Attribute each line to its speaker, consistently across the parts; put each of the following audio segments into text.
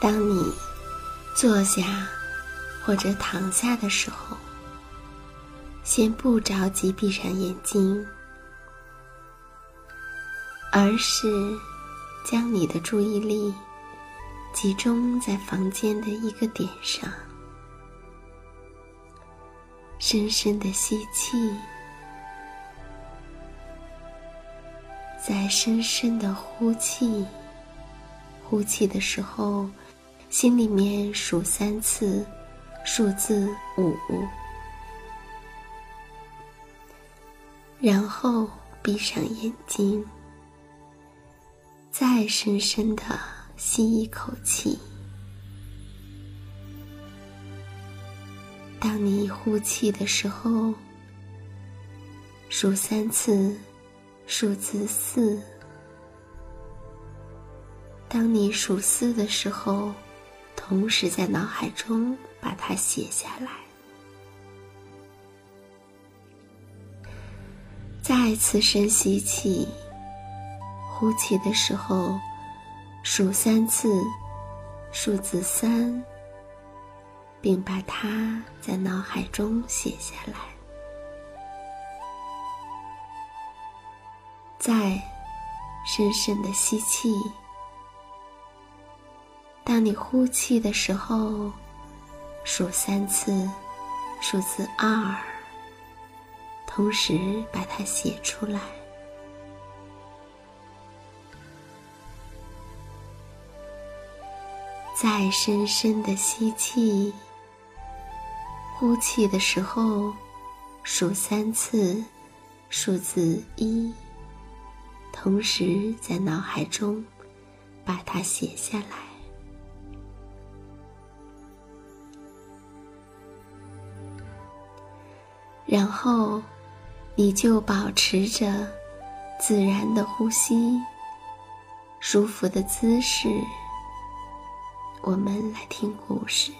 Speaker 1: 当你坐下或者躺下的时候，先不着急闭上眼睛，而是将你的注意力集中在房间的一个点上，深深的吸气，再深深的呼气。呼气的时候。心里面数三次，数字五，然后闭上眼睛，再深深的吸一口气。当你呼气的时候，数三次，数字四。当你数四的时候。同时，在脑海中把它写下来。再次深吸气，呼气的时候数三次，数字三，并把它在脑海中写下来。再深深的吸气。当你呼气的时候，数三次，数字二，同时把它写出来。再深深的吸气，呼气的时候，数三次，数字一，同时在脑海中把它写下来。然后你就保持着自然的呼吸舒服的姿势我们来听故事。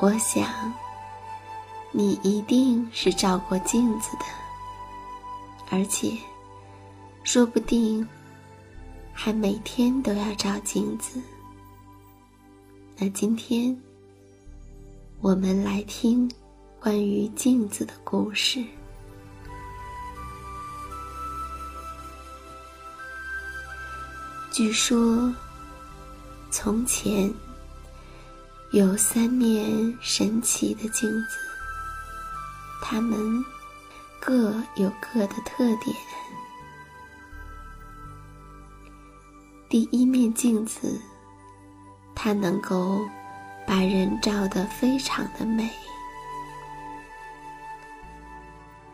Speaker 1: 我想你一定是照过镜子的，而且，说不定还每天都要照镜子。那今天，我们来听关于镜子的故事。据说，从前有三面神奇的镜子，它们各有各的特点。第一面镜子，它能够把人照得非常的美，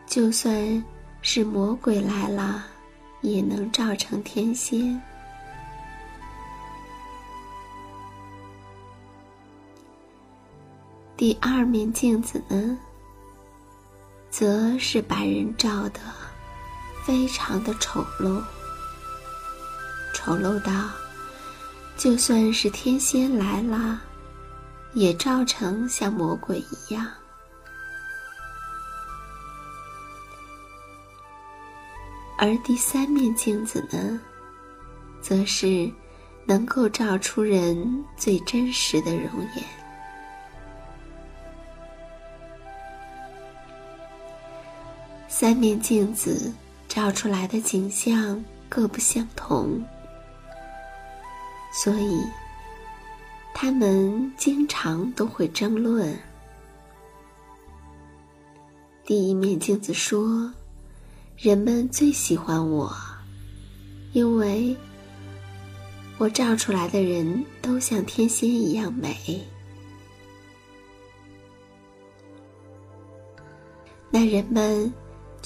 Speaker 1: 就算是魔鬼来了，也能照成天仙。第二面镜子呢，则是把人照得非常的丑陋，丑陋到就算是天仙来了，也照成像魔鬼一样。而第三面镜子呢，则是能够照出人最真实的容颜。三面镜子照出来的景象各不相同，所以他们经常都会争论。第一面镜子说：“人们最喜欢我，因为我照出来的人都像天仙一样美。”那人们。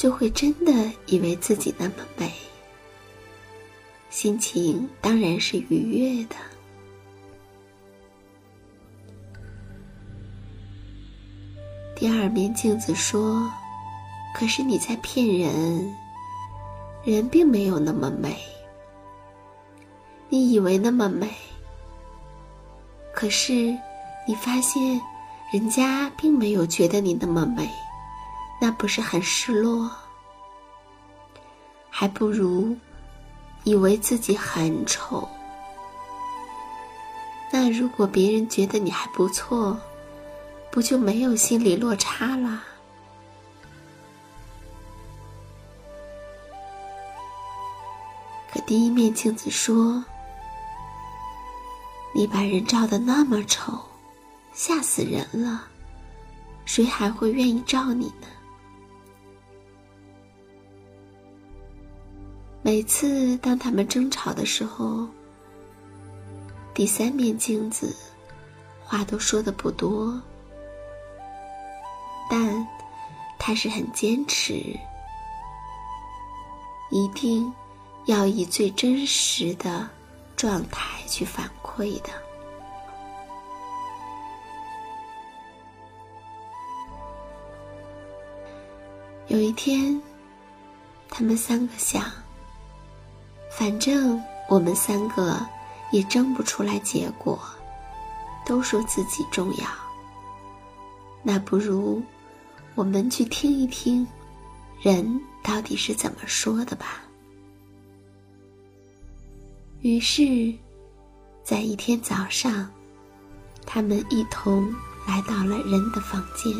Speaker 1: 就会真的以为自己那么美，心情当然是愉悦的。第二面镜子说：“可是你在骗人，人并没有那么美。你以为那么美，可是你发现人家并没有觉得你那么美。”那不是很失落？还不如以为自己很丑。那如果别人觉得你还不错，不就没有心理落差了？可第一面镜子说：“你把人照的那么丑，吓死人了，谁还会愿意照你呢？”每次当他们争吵的时候，第三面镜子话都说的不多，但他是很坚持，一定要以最真实的状态去反馈的。有一天，他们三个想。反正我们三个也争不出来结果，都说自己重要。那不如我们去听一听，人到底是怎么说的吧。于是，在一天早上，他们一同来到了人的房间。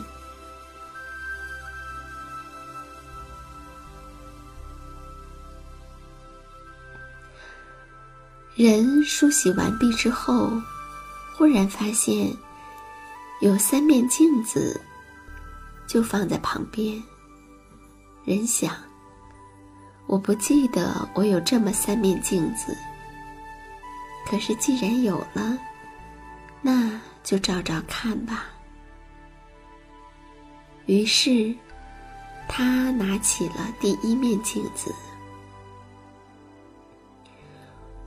Speaker 1: 人梳洗完毕之后，忽然发现有三面镜子，就放在旁边。人想：我不记得我有这么三面镜子。可是既然有了，那就照照看吧。于是，他拿起了第一面镜子。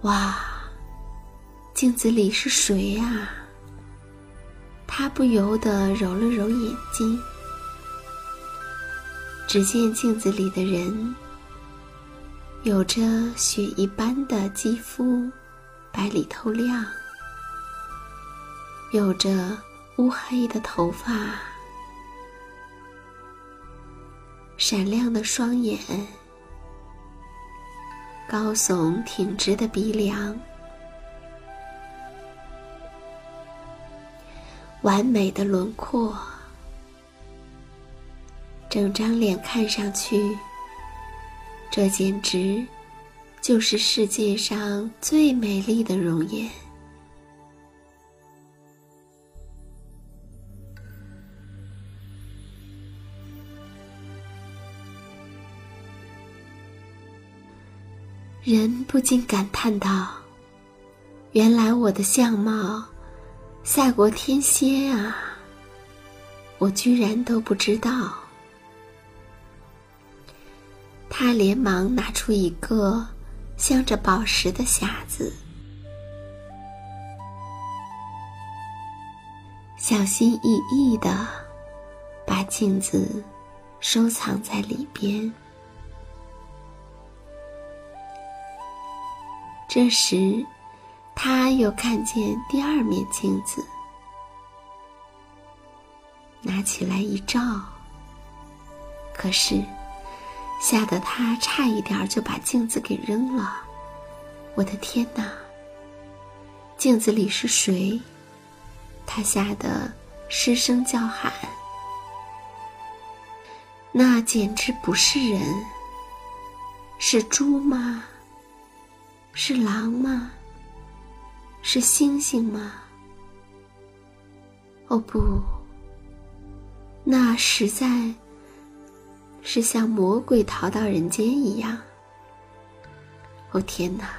Speaker 1: 哇，镜子里是谁呀？他不由得揉了揉眼睛，只见镜子里的人有着雪一般的肌肤，白里透亮，有着乌黑的头发，闪亮的双眼，高耸挺直的鼻梁，完美的轮廓，整张脸看上去，这简直就是世界上最美丽的容颜。人不禁感叹道：“原来我的相貌赛过天仙啊！我居然都不知道。”他连忙拿出一个镶着宝石的匣子，小心翼翼的把镜子收藏在里边。这时，他又看见第二面镜子，拿起来一照，可是吓得他差一点就把镜子给扔了。我的天哪！镜子里是谁？他吓得失声叫喊。那简直不是人，是猪吗？是狼吗？是星星吗？哦不，那实在是像魔鬼逃到人间一样。哦天哪，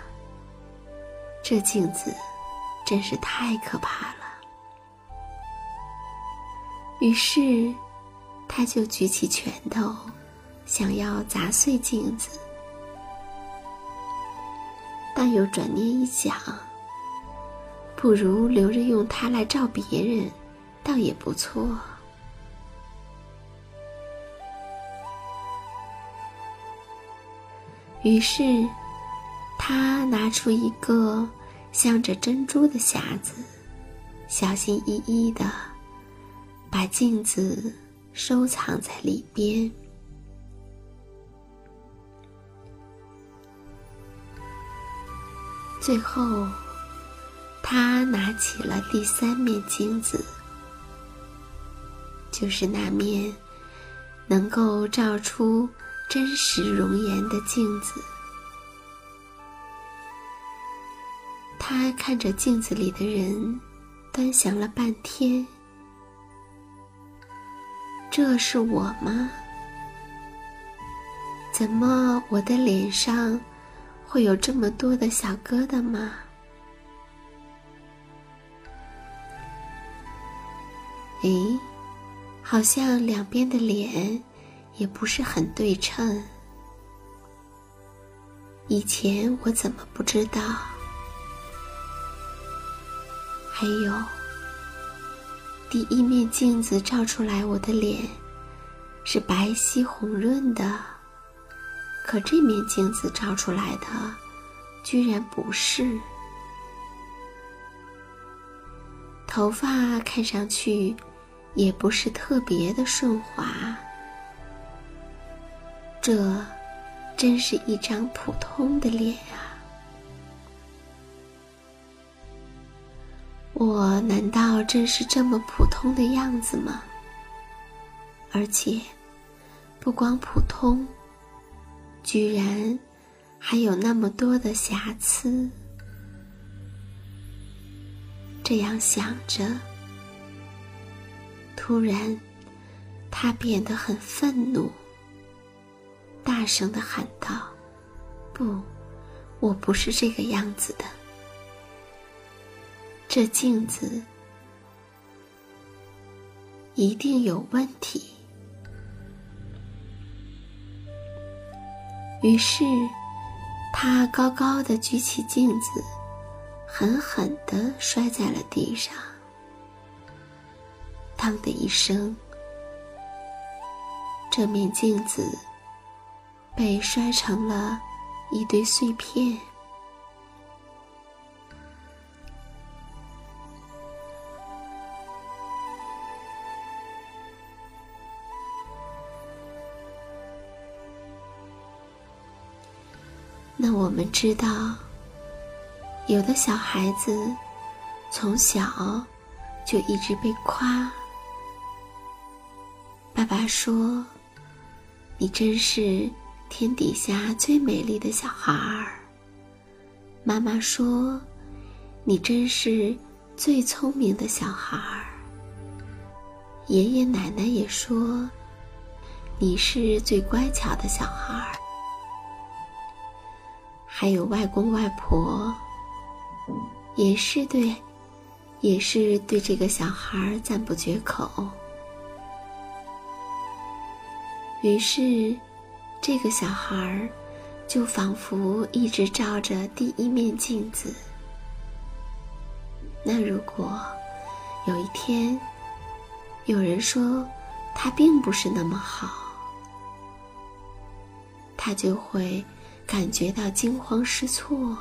Speaker 1: 这镜子真是太可怕了。于是，他就举起拳头，想要砸碎镜子。但又转念一想，不如留着用它来照别人，倒也不错。于是，他拿出一个镶着珍珠的匣子，小心翼翼的把镜子收藏在里边。最后，他拿起了第三面镜子，就是那面能够照出真实容颜的镜子。他看着镜子里的人，端详了半天：“这是我吗？怎么我的脸上……”会有这么多的小疙瘩吗？诶，好像两边的脸也不是很对称。以前我怎么不知道？还有，第一面镜子照出来我的脸是白皙红润的。可这面镜子照出来的，居然不是。头发看上去，也不是特别的顺滑。这，真是一张普通的脸啊！我难道真是这么普通的样子吗？而且，不光普通。居然还有那么多的瑕疵。这样想着，突然，他变得很愤怒，大声的喊道：“不，我不是这个样子的。这镜子一定有问题。”于是，他高高的举起镜子，狠狠的摔在了地上。当的一声，这面镜子被摔成了一堆碎片。那我们知道，有的小孩子从小就一直被夸。爸爸说：“你真是天底下最美丽的小孩儿。”妈妈说：“你真是最聪明的小孩儿。”爷爷奶奶也说：“你是最乖巧的小孩儿。”还有外公外婆，也是对，也是对这个小孩赞不绝口。于是，这个小孩就仿佛一直照着第一面镜子。那如果有一天，有人说他并不是那么好，他就会感觉到惊慌失措。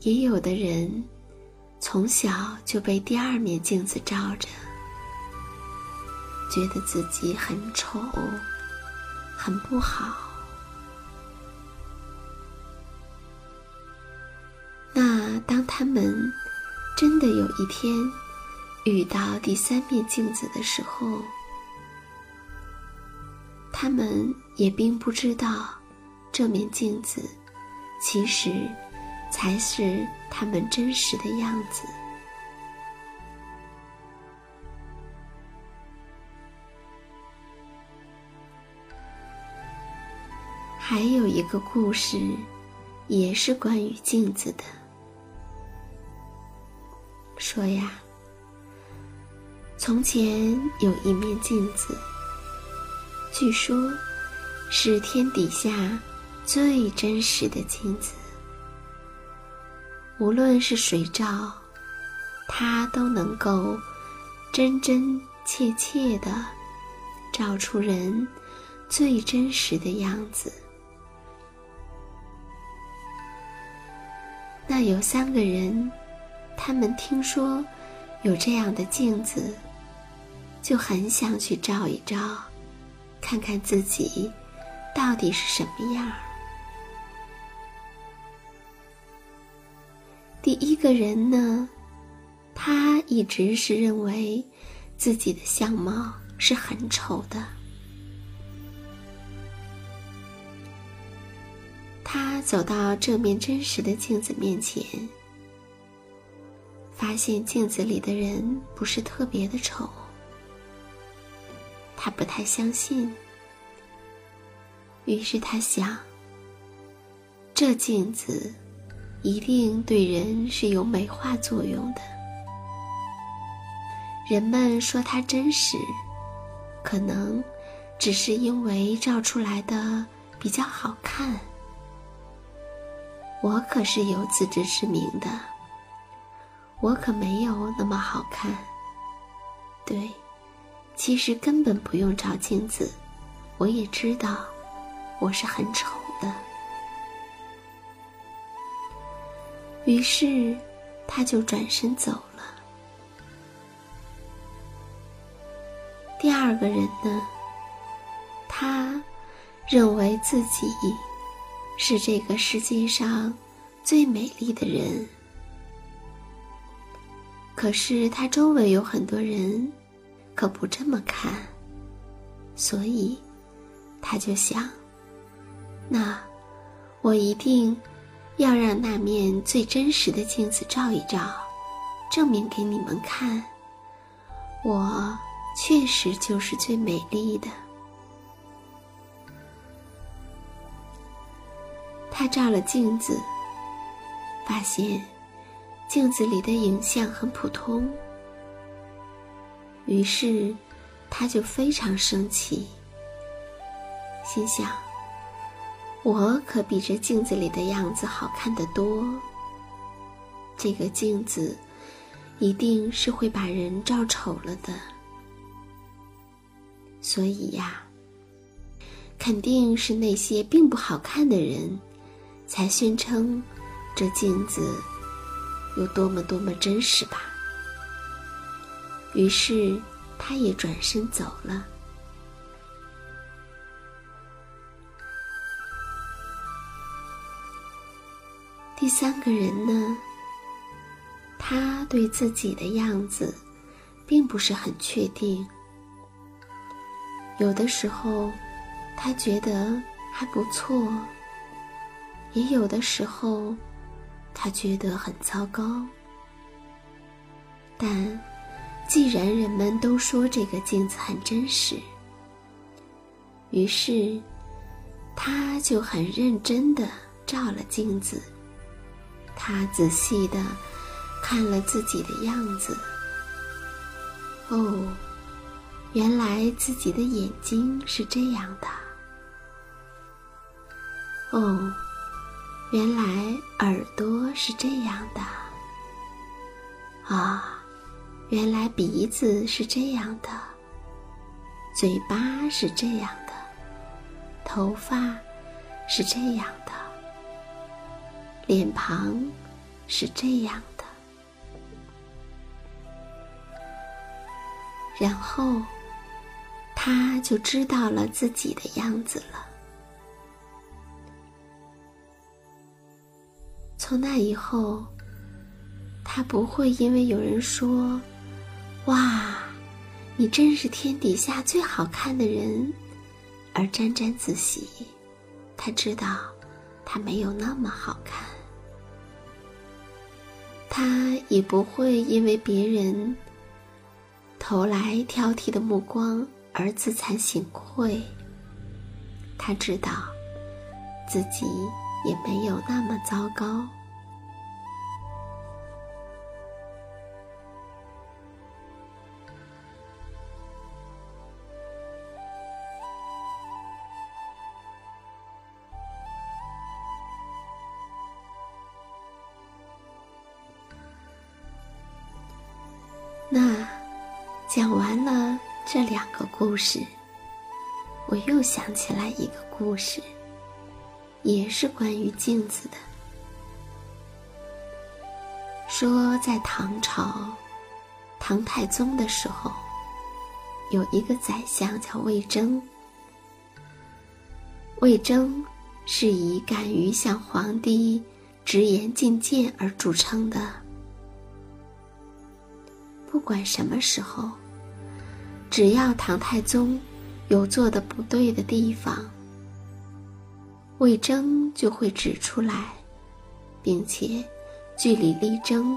Speaker 1: 也有的人从小就被第二面镜子照着，觉得自己很丑，很不好。那当他们……真的有一天遇到第三面镜子的时候，他们也并不知道，这面镜子其实才是他们真实的样子。还有一个故事，也是关于镜子的。说呀，从前有一面镜子，据说是天底下最真实的镜子。无论是谁照，它都能够真真切切的照出人最真实的样子。那有三个人。他们听说有这样的镜子，就很想去照一照，看看自己到底是什么样儿。第一个人呢，他一直是认为自己的相貌是很丑的。他走到这面真实的镜子面前。发现镜子里的人不是特别的丑，他不太相信。于是他想，这镜子一定对人是有美化作用的。人们说它真实，可能只是因为照出来的比较好看。我可是有自知之明的。我可没有那么好看。对，其实根本不用照镜子，我也知道我是很丑的。于是，他就转身走了。第二个人呢，他认为自己是这个世界上最美丽的人。可是他周围有很多人，可不这么看，所以他就想：那我一定要让那面最真实的镜子照一照，证明给你们看，我确实就是最美丽的。他照了镜子，发现。镜子里的影像很普通，于是他就非常生气，心想：“我可比这镜子里的样子好看得多。这个镜子一定是会把人照丑了的，所以呀，肯定是那些并不好看的人，才宣称这镜子。”有多么多么真实吧！于是他也转身走了。第三个人呢他对自己的样子并不是很确定有的时候他觉得还不错也有的时候他觉得很糟糕。但既然人们都说这个镜子很真实，于是他就很认真的照了镜子。他仔细的看了自己的样子。哦，原来自己的眼睛是这样的。哦，原来耳朵是这样的。啊。原来鼻子是这样的，嘴巴是这样的，头发是这样的，脸庞是这样的，然后他就知道了自己的样子了。从那以后，他不会因为有人说。哇，你真是天底下最好看的人，而沾沾自喜。他知道，他没有那么好看。他也不会因为别人投来挑剔的目光而自惭形秽。他知道，自己也没有那么糟糕。故事，我又想起来一个故事，也是关于镜子的。说在唐朝，唐太宗的时候，有一个宰相叫魏征。魏征是以敢于向皇帝直言进谏而著称的。不管什么时候，只要唐太宗有做的不对的地方，魏征就会指出来，并且据理力争，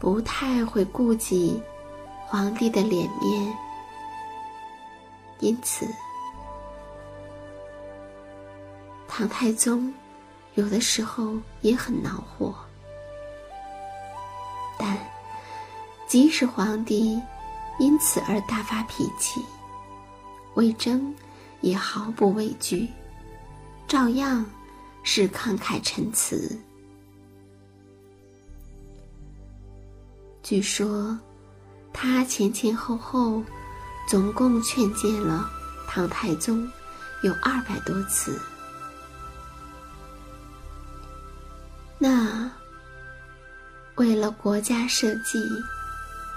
Speaker 1: 不太会顾及皇帝的脸面，因此。唐太宗有的时候也很恼火，但即使皇帝因此而大发脾气，魏征也毫不畏惧，照样是慷慨陈词。据说他前前后后总共劝谏了唐太宗有二百多次。那为了国家社稷，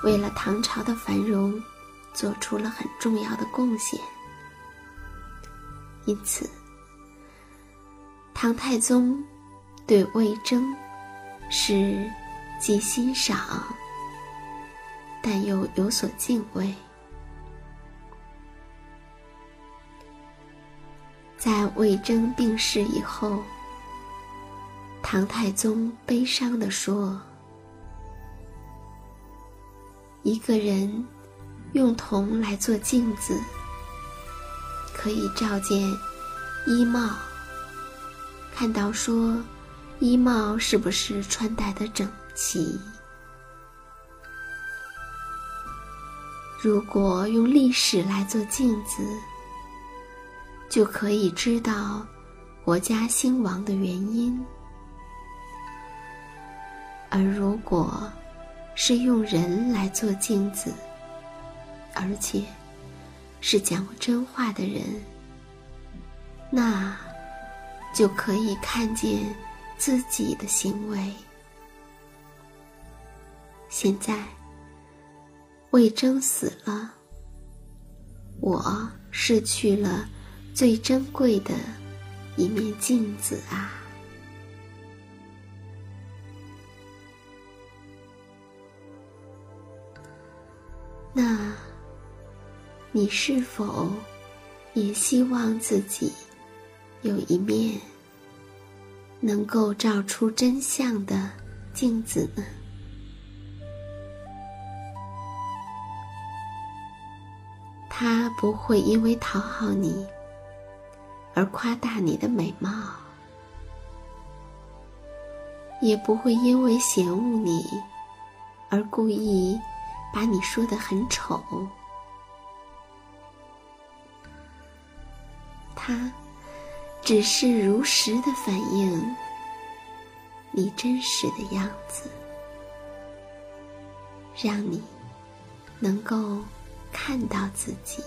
Speaker 1: 为了唐朝的繁荣，做出了很重要的贡献。因此，唐太宗对魏征是既欣赏，但又有所敬畏。在魏征病逝以后。唐太宗悲伤地说：“一个人用铜来做镜子，可以照见衣帽，看到说衣帽是不是穿戴的整齐。如果用历史来做镜子，就可以知道国家兴亡的原因。”而如果是用人来做镜子，而且是讲真话的人，那就可以看见自己的行为。现在魏征死了，我失去了最珍贵的一面镜子啊！那，你是否也希望自己有一面能够照出真相的镜子呢？他不会因为讨好你而夸大你的美貌，也不会因为嫌恶你而故意。把你说的很丑，他只是如实的反映你真实的样子，让你能够看到自己。